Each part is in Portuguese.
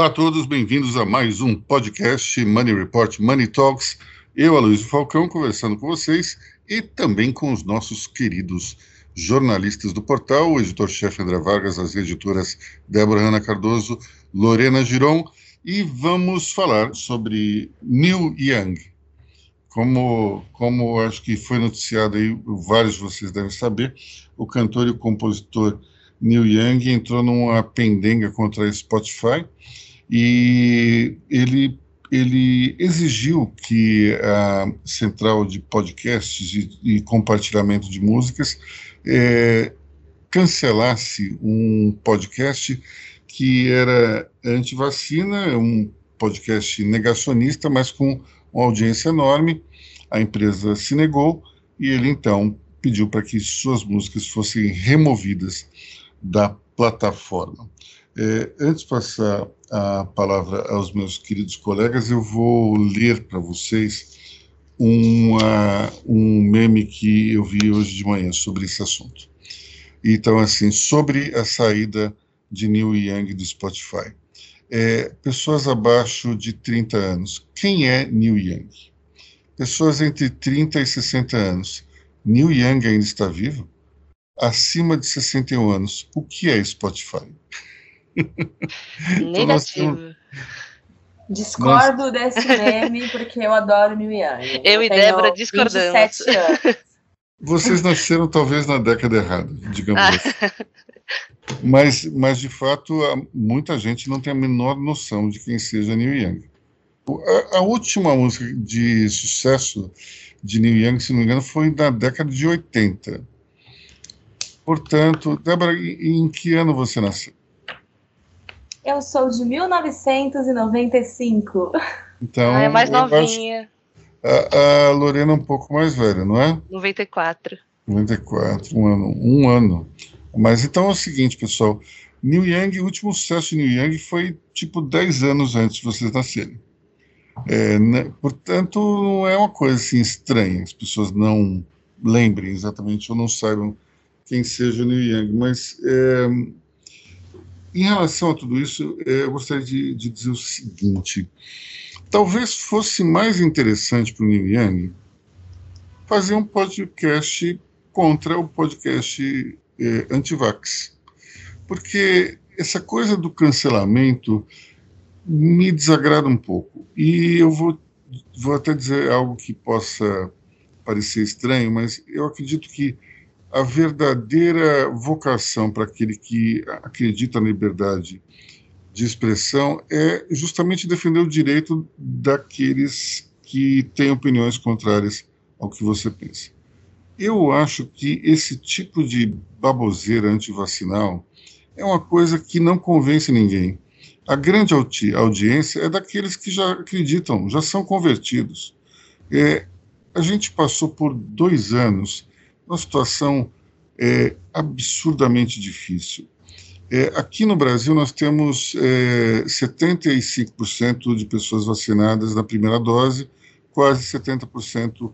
Olá a todos, bem-vindos a mais um podcast Money Report Money Talks. Eu, Aloysio Falcão, conversando com vocês e também com os nossos queridos jornalistas do portal, o editor-chefe André Vargas, as editoras Débora Ana Cardoso, Lorena Giron, e vamos falar sobre Neil Young. Como, como acho que foi noticiado aí, vários de vocês devem saber, o cantor e o compositor Neil Young entrou numa pendenga contra a Spotify e ele, ele exigiu que a central de podcasts e, e compartilhamento de músicas é, cancelasse um podcast que era anti-vacina, um podcast negacionista, mas com uma audiência enorme. A empresa se negou e ele então pediu para que suas músicas fossem removidas da plataforma. É, antes de passar a palavra aos meus queridos colegas, eu vou ler para vocês uma, um meme que eu vi hoje de manhã sobre esse assunto. Então, assim, sobre a saída de Neil Young do Spotify. É, pessoas abaixo de 30 anos. Quem é Neil Young? Pessoas entre 30 e 60 anos. Neil Young ainda está vivo? acima de 61 anos. O que é Spotify? Então, Negativo. Discordo desse meme porque eu adoro New Young. Eu, eu e Débora discordamos. Vocês nasceram talvez na década errada, digamos assim. Mas, mas, de fato, muita gente não tem a menor noção de quem seja Neil Young. A, a, última música de sucesso de Neil Young, se não me engano, foi na década de 80. Portanto, Débora, em que ano você nasceu? Eu sou de 1995. Então, ah, é mais novinha. A, a, Lorena é um pouco mais velha, não é? 94. 94, um ano. Um ano. Mas então é o seguinte, pessoal. Neil Young, o último sucesso de Neil Young foi tipo 10 anos antes de vocês nascerem. É, né, portanto, não é uma coisa assim estranha, as pessoas não lembrem exatamente ou não saibam quem seja o Neil Young, mas é, em relação a tudo isso, é, eu gostaria de, de, dizer o seguinte: talvez fosse mais interessante para o Young fazer um podcast contra o podcast é, anti-vax, porque essa coisa do cancelamento me desagrada um pouco. E eu vou, vou até dizer algo que possa parecer estranho, mas eu acredito que a verdadeira vocação para aquele que acredita na liberdade de expressão é justamente defender o direito daqueles que têm opiniões contrárias ao que você pensa. Eu acho que esse tipo de baboseira antivacinal é uma coisa que não convence ninguém. A grande audi audiência é daqueles que já acreditam, já são convertidos. É, a gente passou por dois anos uma situação é, absurdamente difícil. É, aqui no Brasil, nós temos é, 75% de pessoas vacinadas na primeira dose, quase 70%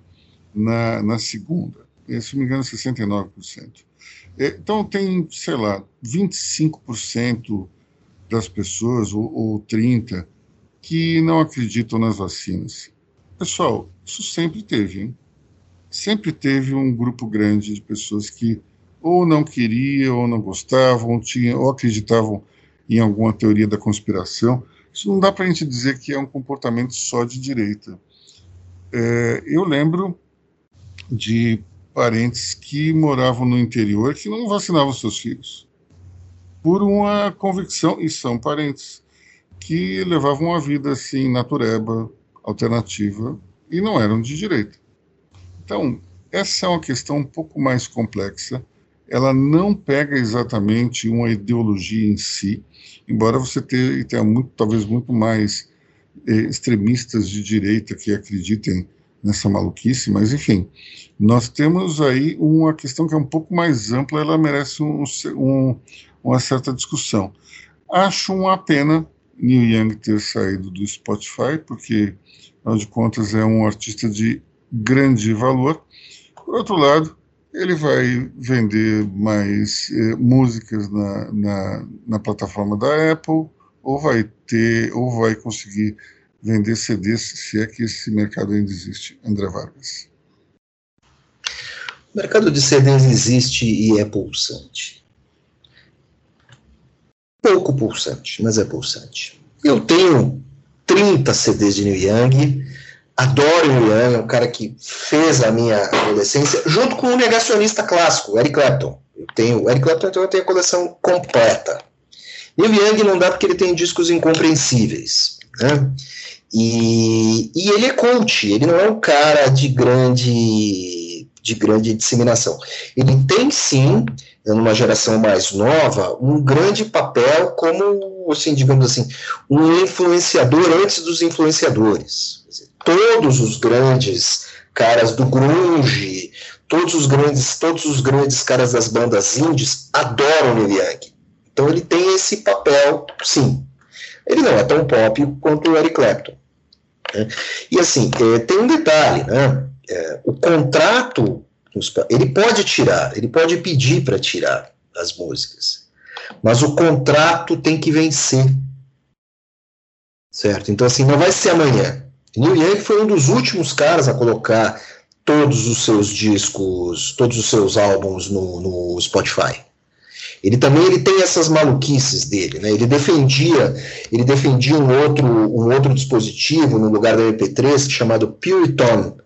na, na segunda. É, se não me engano, 69%. É, então, tem, sei lá, 25% das pessoas, ou, ou 30%, que não acreditam nas vacinas. Pessoal, isso sempre teve, hein? Sempre teve um grupo grande de pessoas que ou não queriam, ou não gostavam, ou, tinham, ou acreditavam em alguma teoria da conspiração. Isso não dá para a gente dizer que é um comportamento só de direita. É, eu lembro de parentes que moravam no interior que não vacinavam seus filhos por uma convicção, e são parentes, que levavam uma vida assim, natureba, alternativa, e não eram de direita. Então, essa é uma questão um pouco mais complexa. Ela não pega exatamente uma ideologia em si, embora você tenha, muito, talvez muito mais eh, extremistas de direita que acreditem nessa maluquice, mas enfim, nós temos aí uma questão que é um pouco mais ampla, ela merece um, um, uma certa discussão. Acho uma pena Neil Young ter saído do Spotify, porque, afinal de contas, é um artista de grande valor. Por outro lado, ele vai vender mais eh, músicas na, na, na, plataforma da Apple ou vai ter, ou vai conseguir vender CDs, se é que esse mercado ainda existe? André Vargas. O mercado de CDs existe e é pulsante. Pouco pulsante, mas é pulsante. Eu tenho 30 CDs de Neil Young, adoro Neil Young, é um cara que fez a minha adolescência, junto com um negacionista clássico, Eric Clapton. Eu tenho, Eric Clapton então eu tenho a coleção completa. Neil Young não dá porque ele tem discos incompreensíveis. Né? E, e ele é coach, ele não é um cara de grande, de grande disseminação. Ele tem sim, numa geração mais nova, um grande papel como, assim, digamos assim, um influenciador antes dos influenciadores. Todos os grandes caras do grunge, todos os grandes, todos os grandes caras das bandas indies adoram Neil Young. Então ele tem esse papel, sim. Ele não é tão pop quanto o Eric Clapton. Né? E assim, é, tem um detalhe, né? É, o contrato, ele pode tirar, ele pode pedir para tirar as músicas, mas o contrato tem que vencer. Certo? Então, assim, não vai ser amanhã. Neil Young foi um dos últimos caras a colocar todos os seus discos, todos os seus álbuns no, no Spotify. Ele também ele tem essas maluquices dele, né? Ele defendia, ele defendia um outro, um outro dispositivo no lugar do MP3 chamado Puriton,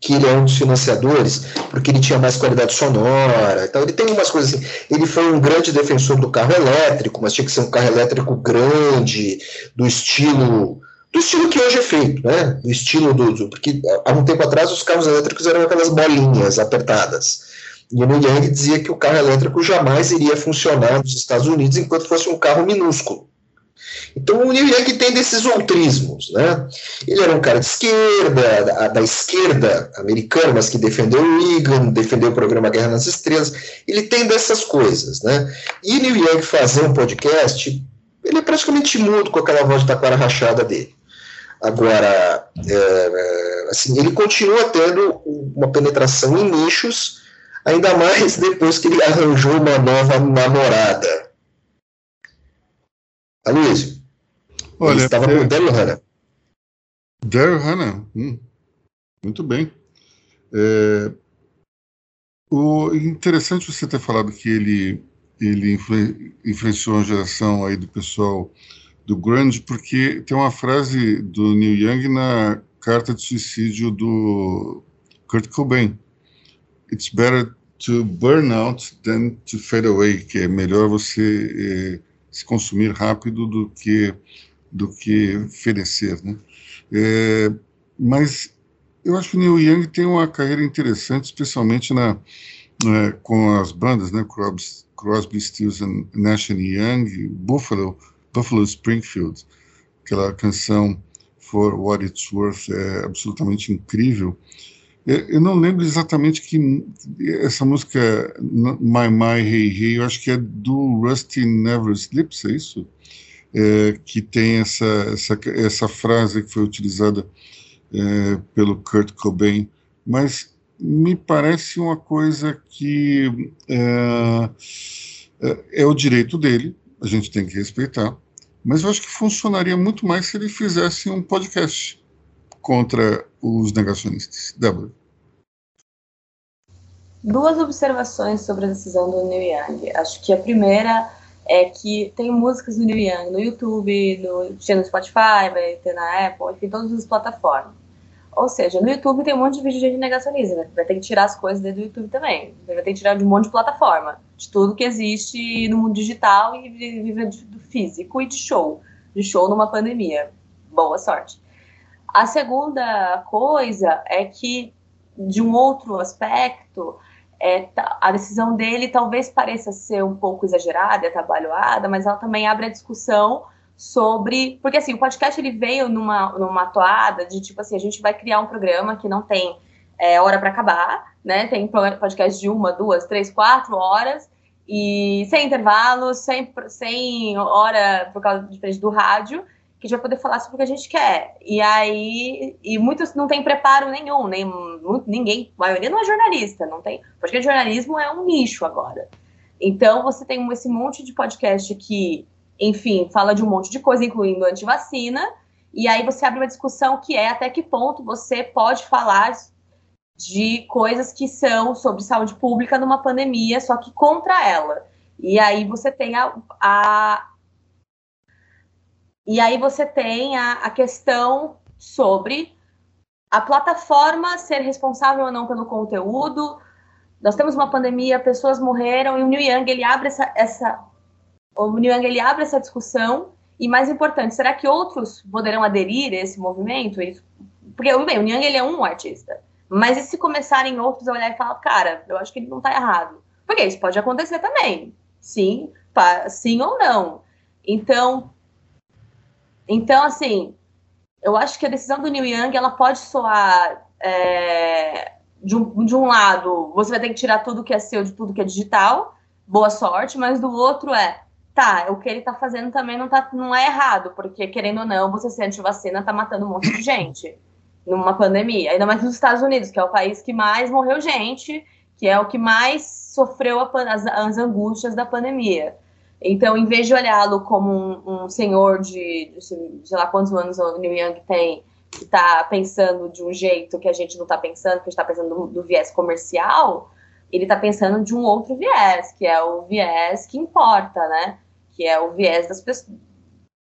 que ele é um dos financiadores, porque ele tinha mais qualidade sonora. Então ele tem umas coisas assim. Ele foi um grande defensor do carro elétrico, mas tinha que ser um carro elétrico grande, do estilo do estilo que hoje é feito, né? Do estilo do, porque há um tempo atrás os carros elétricos eram aquelas bolinhas apertadas. E o Neil Young dizia que o carro elétrico jamais iria funcionar nos Estados Unidos enquanto fosse um carro minúsculo. Então o Neil Young tem desses outrismos, né? Ele era um cara de esquerda, da, da, esquerda americana, mas que defendeu o Reagan, defendeu o programa Guerra nas Estrelas. Ele tem dessas coisas, né? E Neil Young fazer um podcast, ele é praticamente mudo com aquela voz de taquara rachada dele. Agora, é, é assim, ele continua tendo uma penetração em nichos Ainda mais depois que ele arranjou uma nova namorada. Aloysio. Olha, ele estava é... com Daryl Hannah. Daryl Hannah. Hum, muito bem. É... O interessante você ter falado que ele ele influ... influenciou a geração aí do pessoal do grunge, porque tem uma frase do Neil Young na carta de suicídio do Kurt Cobain. It's better to burn out than to fade away, que é melhor você eh, se consumir rápido do que do que fenecer, né? É, mas eu acho que o Neil Young tem uma carreira interessante, especialmente na, com as bandas, né? Crosby, Stills and Nash Young, Buffalo, Buffalo Springfield, aquela canção For What It's Worth é absolutamente incrível. Eu não lembro exatamente que essa música My My Hey Hey, eu acho que é do Rusty Never Sleeps, é isso? É, que tem essa, essa, essa frase que foi utilizada é, pelo Kurt Cobain, mas me parece uma coisa que é, é, é o direito dele, a gente tem que respeitar, mas eu acho que funcionaria muito mais se ele fizesse um podcast contra os negacionistas. Débora. Duas observações sobre a decisão do Neil Young. Acho que a primeira é que tem músicas do Neil Young no YouTube, no, no Spotify, vai ter na Apple, enfim, todas as plataformas. Ou seja, no YouTube tem um monte de vídeo de negacionismo, vai ter que tirar as coisas do YouTube também. Vai ter que tirar de um monte de plataforma, de tudo que existe no mundo digital e viver do físico e de show, de show numa pandemia. Boa sorte. A segunda coisa é que, de um outro aspecto, é, a decisão dele talvez pareça ser um pouco exagerada atabalhoada, mas ela também abre a discussão sobre. Porque assim, o podcast ele veio numa, numa toada de tipo assim, a gente vai criar um programa que não tem é, hora para acabar, né? Tem podcast de uma, duas, três, quatro horas, e sem intervalos, sem, sem hora por causa diferente do rádio que a gente vai poder falar sobre o que a gente quer. E aí, e muitos não têm preparo nenhum, nem ninguém, a maioria não é jornalista, não tem, porque jornalismo é um nicho agora. Então você tem esse monte de podcast que enfim, fala de um monte de coisa, incluindo antivacina, e aí você abre uma discussão que é até que ponto você pode falar de coisas que são sobre saúde pública numa pandemia, só que contra ela. E aí você tem a, a e aí você tem a, a questão sobre a plataforma ser responsável ou não pelo conteúdo. Nós temos uma pandemia, pessoas morreram, e o New Young ele abre essa, essa o New ele abre essa discussão e mais importante, será que outros poderão aderir a esse movimento? Porque bem, o New ele é um artista, mas e se começarem outros a olhar e falar, cara, eu acho que ele não está errado? Porque isso pode acontecer também, sim, sim ou não. Então, então assim, eu acho que a decisão do Neil Young ela pode soar é, de, um, de um lado, você vai ter que tirar tudo que é seu de tudo que é digital, boa sorte, mas do outro é, tá, o que ele tá fazendo também não, tá, não é errado, porque querendo ou não, você ser antivacina tá matando um monte de gente numa pandemia, ainda mais nos Estados Unidos, que é o país que mais morreu gente, que é o que mais sofreu a, as, as angústias da pandemia. Então, em vez de olhá-lo como um, um senhor de, de, sei lá quantos anos o Neil Young tem, que está pensando de um jeito que a gente não está pensando, que a gente está pensando do, do, viés comercial, ele está pensando de um outro viés, que é o viés que importa, né? Que é o viés das pessoas.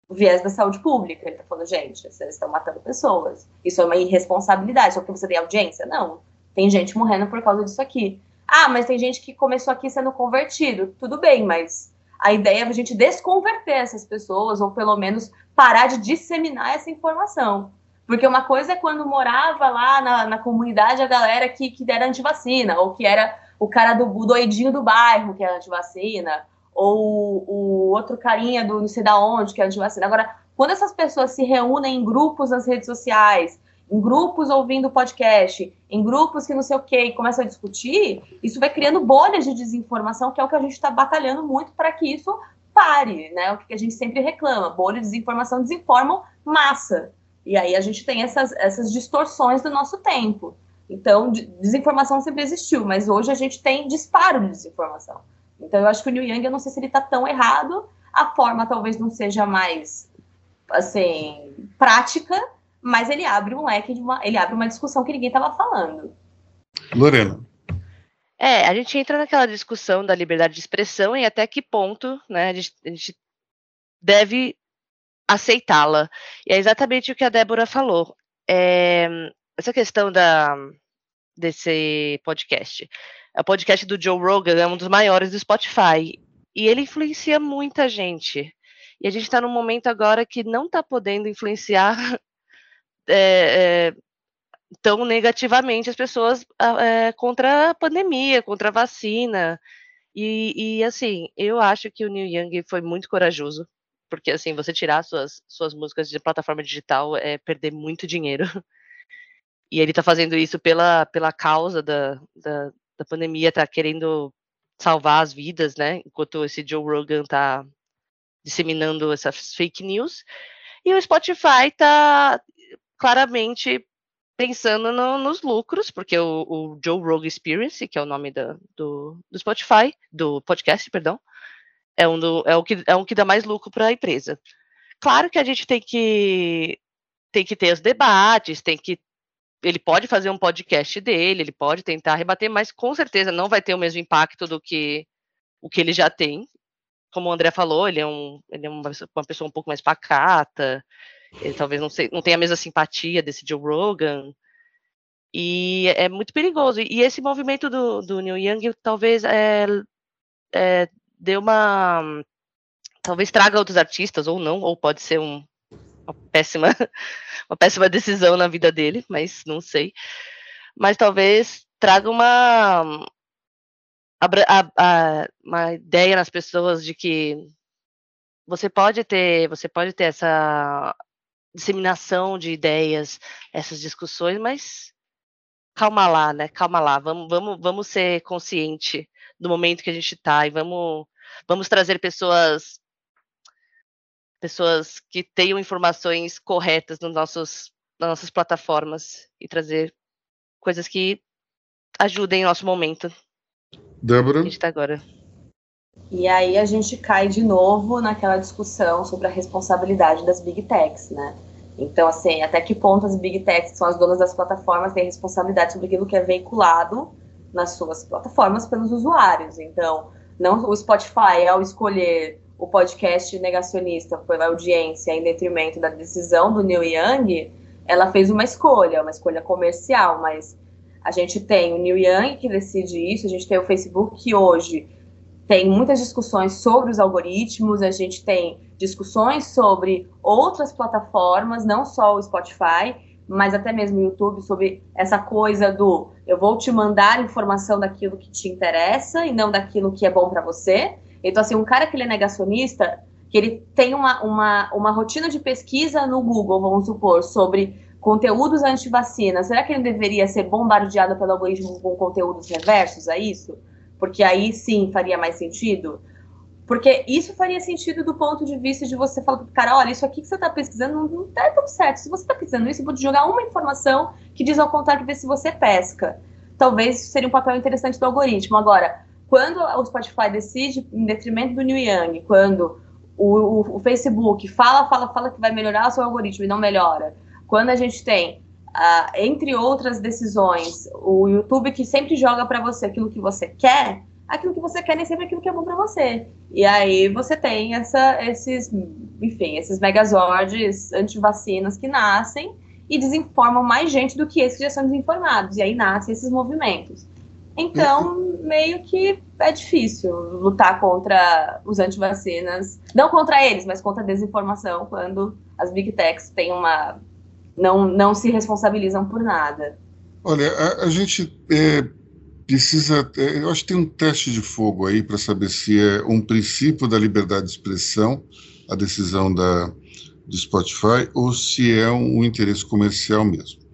O viés da saúde pública. Ele está falando, gente, vocês estão matando pessoas. Isso é uma irresponsabilidade. Só porque você tem audiência? Não. Tem gente morrendo por causa disso aqui. Ah, mas tem gente que começou aqui sendo convertido. Tudo bem, mas a ideia é a gente desconverter essas pessoas, ou pelo menos parar de disseminar essa informação. Porque uma coisa é quando morava lá na, na comunidade a galera que, que era antivacina, ou que era o cara do doidinho do bairro que era antivacina, ou o outro carinha do não sei da onde que é antivacina. Agora, quando essas pessoas se reúnem em grupos nas redes sociais, em grupos ouvindo podcast, em grupos que não sei o que, e começam a discutir, isso vai criando bolhas de desinformação, que é o que a gente está batalhando muito para que isso pare, né? O que a gente sempre reclama, bolhas de desinformação desinformam massa. E aí a gente tem essas, essas distorções do nosso tempo. Então, desinformação sempre existiu, mas hoje a gente tem disparo de desinformação. Então, eu acho que o New Young, eu não sei se ele está tão errado, a forma talvez não seja mais, assim, prática, mas ele abre um leque de uma, ele abre uma discussão que ninguém estava falando. Lorena. É, a gente entra naquela discussão da liberdade de expressão e até que ponto, né, a gente, a gente deve aceitá-la. E é exatamente o que a Débora falou. É, essa questão da, desse podcast. O podcast do Joe Rogan, é um dos maiores do Spotify. E ele influencia muita gente. E a gente está num momento agora que não está podendo influenciar é, é, tão negativamente as pessoas é, contra a pandemia, contra a vacina. E, e, assim, eu acho que o Neil Young foi muito corajoso, porque assim, você tirar suas, suas músicas de plataforma digital é perder muito dinheiro. E ele está fazendo isso pela, pela causa da, da, da pandemia, está querendo salvar as vidas, né? Enquanto esse Joe Rogan está disseminando essas fake news. E o Spotify está claramente pensando no, nos lucros, porque o, o, Joe Rogan Experience, que é o nome da, do, do Spotify, do podcast, perdão, é um, do, é, o que, é um que dá mais lucro para a empresa. Claro que a gente tem que tem que ter os debates, tem que ele pode fazer um podcast dele, ele pode tentar rebater, mas com certeza não vai ter o mesmo impacto do que o que ele já tem. Como o André falou, ele é, um, ele é uma, pessoa um pouco mais pacata, ele talvez não, sei, não tenha a mesma simpatia desse Joe Rogan. E é muito perigoso. E esse movimento do, do Neil Young talvez é, é, dê uma. Talvez traga outros artistas, ou não, ou pode ser um, uma, péssima, uma péssima decisão na vida dele, mas não sei. Mas talvez traga uma. A, a, uma ideia nas pessoas de que você pode ter você pode ter essa disseminação de ideias, essas discussões, mas calma lá, né? Calma lá, vamos, vamos, vamos ser consciente do momento que a gente está e vamos, vamos trazer pessoas pessoas que tenham informações corretas nos nossos, nas nossas plataformas e trazer coisas que ajudem o nosso momento. Débora? A gente está agora. E aí a gente cai de novo naquela discussão sobre a responsabilidade das big techs, né? Então, assim, até que ponto as big techs, que são as donas das plataformas, têm responsabilidade sobre aquilo que é veiculado nas suas plataformas pelos usuários. Então, não o Spotify, ao escolher o podcast negacionista pela audiência em detrimento da decisão do Neil Young, ela fez uma escolha, uma escolha comercial, mas a gente tem o Neil Young que decide isso, a gente tem o Facebook que hoje tem muitas discussões sobre os algoritmos, a gente tem discussões sobre outras plataformas, não só o Spotify, mas até mesmo o YouTube, sobre essa coisa do eu vou te mandar informação daquilo que te interessa e não daquilo que é bom para você. Então, assim, um cara que ele é negacionista, que ele tem uma, uma, uma rotina de pesquisa no Google, vamos supor, sobre conteúdos anti-vacina, será que ele deveria ser bombardeado pelo algoritmo com conteúdos reversos a isso? Porque aí sim faria mais sentido? Porque isso faria sentido do ponto de vista de você falar pro cara, olha, isso aqui que você está pesquisando não, não tá tão certo. Se você está pesquisando isso, eu vou te jogar uma informação que diz ao contrário ver se você pesca. Talvez seria um papel interessante do algoritmo. Agora, quando o Spotify decide em detrimento do New Young, quando o, o, o, Facebook fala, fala, fala que vai melhorar o seu algoritmo e não melhora, quando a gente tem, uh, entre outras decisões, o YouTube que sempre joga para você aquilo que você quer, aquilo que você quer nem sempre aquilo que é bom para você. E aí você tem essa, esses, enfim, esses megazords anti-vacinas que nascem e desinformam mais gente do que esses que já são desinformados. E aí nascem esses movimentos. Então, meio que é difícil lutar contra os antivacinas. Não contra eles, mas contra a desinformação, quando as big techs têm uma. não, não se responsabilizam por nada. Olha, a, a gente é, precisa. É, eu acho que tem um teste de fogo aí para saber se é um princípio da liberdade de expressão, a decisão da, do Spotify, ou se é um, um interesse comercial mesmo.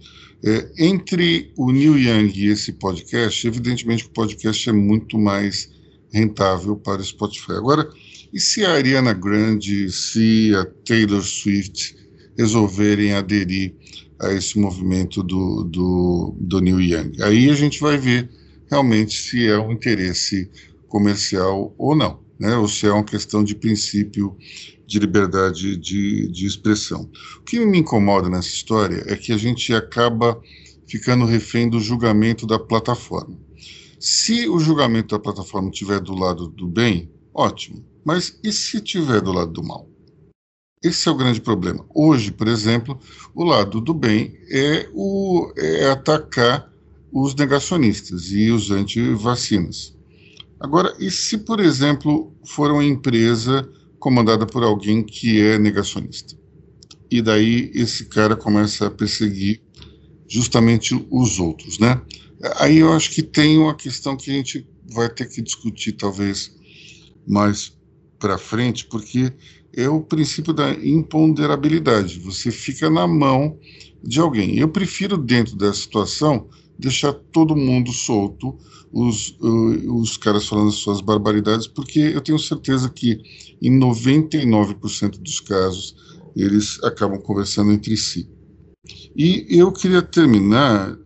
É, entre o Neil Young e esse podcast, evidentemente que o podcast é muito mais rentável para o Spotify. Agora, e se a Ariana Grande, se a Taylor Swift resolverem aderir a esse movimento do, do, do Neil Young? Aí a gente vai ver realmente se é um interesse comercial ou não, né? ou se é uma questão de princípio de liberdade de, de expressão. O que me incomoda nessa história é que a gente acaba ficando refém do julgamento da plataforma. Se o julgamento da plataforma estiver do lado do bem, ótimo. Mas e se estiver do lado do mal? Esse é o grande problema. Hoje, por exemplo, o lado do bem é, o, é atacar os negacionistas e os anti-vacinas. Agora, e se, por exemplo, for uma empresa comandada por alguém que é negacionista. E daí esse cara começa a perseguir justamente os outros, né? Aí eu acho que tem uma questão que a gente vai ter que discutir talvez mais para frente, porque é o princípio da imponderabilidade. Você fica na mão de alguém. Eu prefiro dentro dessa situação deixar todo mundo solto, os, uh, os caras falando as suas barbaridades, porque eu tenho certeza que em 99% dos casos eles acabam conversando entre si. E eu queria terminar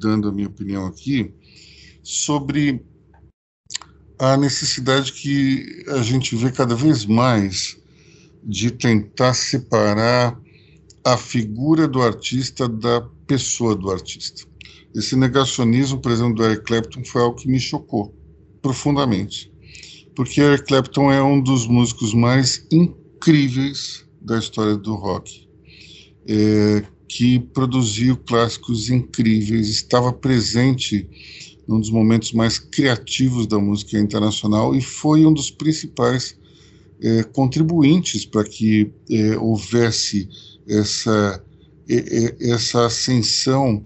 dando a minha opinião aqui sobre a necessidade que a gente vê cada vez mais de tentar separar a figura do artista da pessoa do artista. Esse negacionismo, por exemplo, do Eric Clapton foi algo que me chocou profundamente. Porque Eric Clapton é um dos músicos mais incríveis da história do rock, é, que produziu clássicos incríveis, estava presente num dos momentos mais criativos da música internacional e foi um dos principais é, contribuintes para que é, houvesse essa, essa ascensão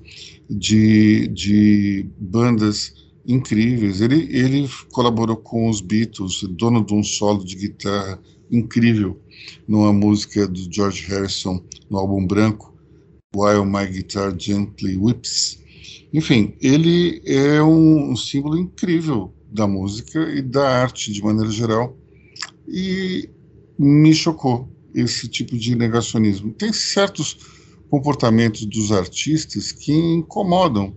de, de bandas incríveis. Ele, ele colaborou com os Beatles, dono de um solo de guitarra incrível numa música do George Harrison no álbum branco, While My Guitar Gently Whips. Enfim, ele é um, um símbolo incrível da música e da arte de maneira geral e me chocou esse tipo de negacionismo. Tem certos comportamentos dos artistas que incomodam.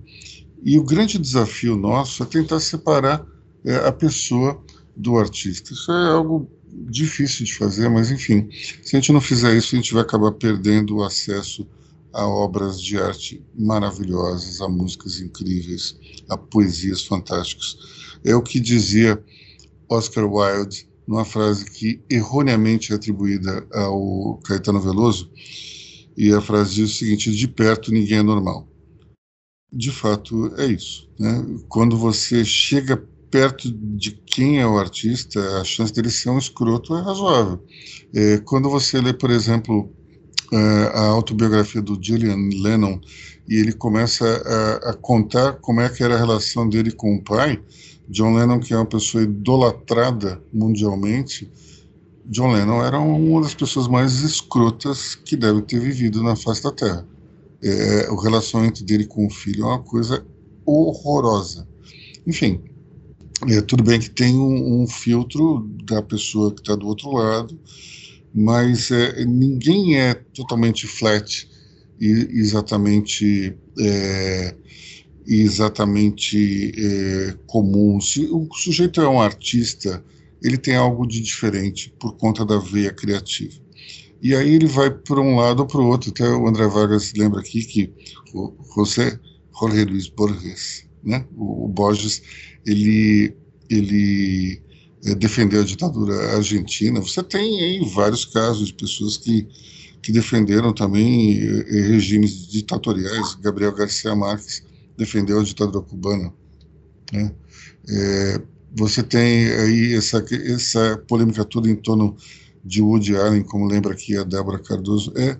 E o grande desafio nosso é tentar separar é, a pessoa do artista. Isso é algo difícil de fazer, mas enfim, se a gente não fizer isso, a gente vai acabar perdendo o acesso a obras de arte maravilhosas, a músicas incríveis, a poesias fantásticas. É o que dizia Oscar Wilde numa frase que erroneamente é atribuída ao Caetano Veloso, e a frase diz o seguinte: de perto ninguém é normal. De fato, é isso. Né? Quando você chega perto de quem é o artista, a chance dele ser um escroto é razoável. É, quando você lê, por exemplo, é, a autobiografia do Julian Lennon e ele começa a, a, contar como é que era a relação dele com o pai, John Lennon, que é uma pessoa idolatrada mundialmente, John Lennon era uma das pessoas mais escrotas que deve ter vivido na face da Terra. É, o relacionamento dele com o filho é uma coisa horrorosa. Enfim, é, tudo bem que tem um, um filtro da pessoa que está do outro lado, mas é, ninguém é totalmente flat e exatamente é, exatamente é, comum. Se o sujeito é um artista, ele tem algo de diferente por conta da veia criativa. E aí ele vai para um lado ou para o outro. Até o André Vargas lembra aqui que o José Jorge Luiz Borges, né, o Borges, ele, ele é, defendeu a ditadura argentina. Você tem aí vários casos de pessoas que, que defenderam também é, regimes ditatoriais. Gabriel Garcia Marques defendeu a ditadura cubana. Né? É, você tem aí essa, essa polêmica toda em torno de Woody Allen, como lembra aqui a Débora Cardoso. É,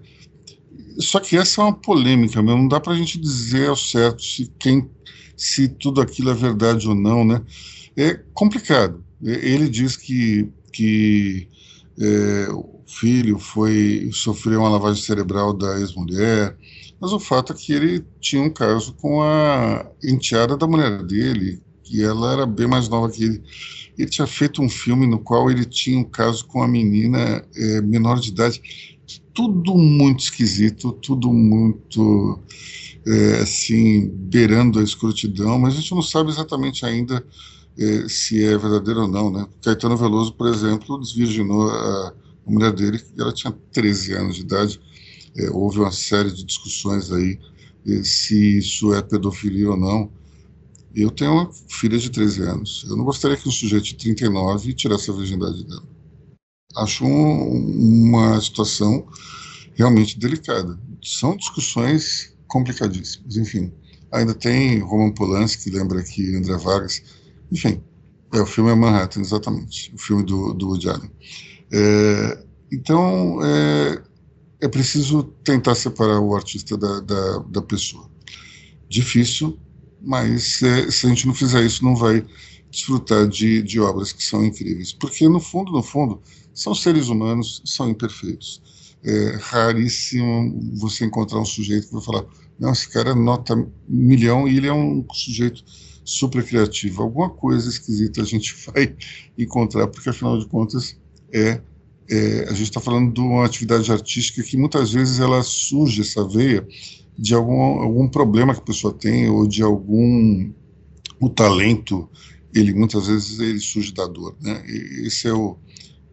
só que essa é uma polêmica, mesmo. não dá para a gente dizer ao certo se, quem, se tudo aquilo é verdade ou não. Né? É complicado. Ele diz que, que é, o filho foi sofreu uma lavagem cerebral da ex-mulher, mas o fato é que ele tinha um caso com a enteada da mulher dele, que ela era bem mais nova que ele. Ele tinha feito um filme no qual ele tinha um caso com a menina é, menor de idade. Tudo muito esquisito, tudo muito, é, assim, beirando a escrotidão, mas a gente não sabe exatamente ainda é, se é verdadeiro ou não, né? Caetano Veloso, por exemplo, desvirginou a, a mulher dele, que ela tinha 13 anos de idade, houve uma série de discussões aí se isso é pedofilia ou não. Eu tenho uma filha de 13 anos. Eu não gostaria que um sujeito de 39 tirasse a virgindade dela. Acho um, uma situação realmente delicada. São discussões complicadíssimas. Enfim, ainda tem Roman Polanski, lembra aqui André Vargas. Enfim, é, o filme é Manhattan, exatamente. O filme do, do Woody Allen. É, então, é, é preciso tentar separar o artista da, da, da pessoa. Difícil, mas é, se a gente não fizer isso, não vai desfrutar de, de obras que são incríveis. Porque, no fundo, no fundo, são seres humanos, são imperfeitos. É raríssimo você encontrar um sujeito que vai falar: não, esse cara nota milhão e ele é um sujeito super criativo. Alguma coisa esquisita a gente vai encontrar, porque afinal de contas é é, a gente está falando de uma atividade artística que muitas vezes ela surge essa veia de algum, algum problema que a pessoa tem ou de algum o talento ele muitas vezes ele surge da dor né? E esse é o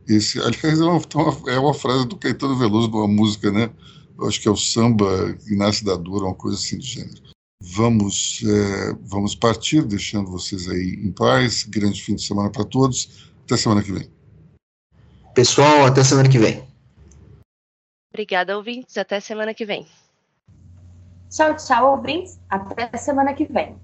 esse aliás é uma, é uma frase do Caetano Veloso de uma música né? Eu acho que é o samba que nasce da dor uma coisa assim de gênero. Vamos é, vamos partir deixando vocês aí em paz. Grande fim de semana para todos. Até semana que vem Pessoal, até semana que vem. Obrigada, ouvintes. Até semana que vem. Tchau, tchau, ouvintes. Até semana que vem.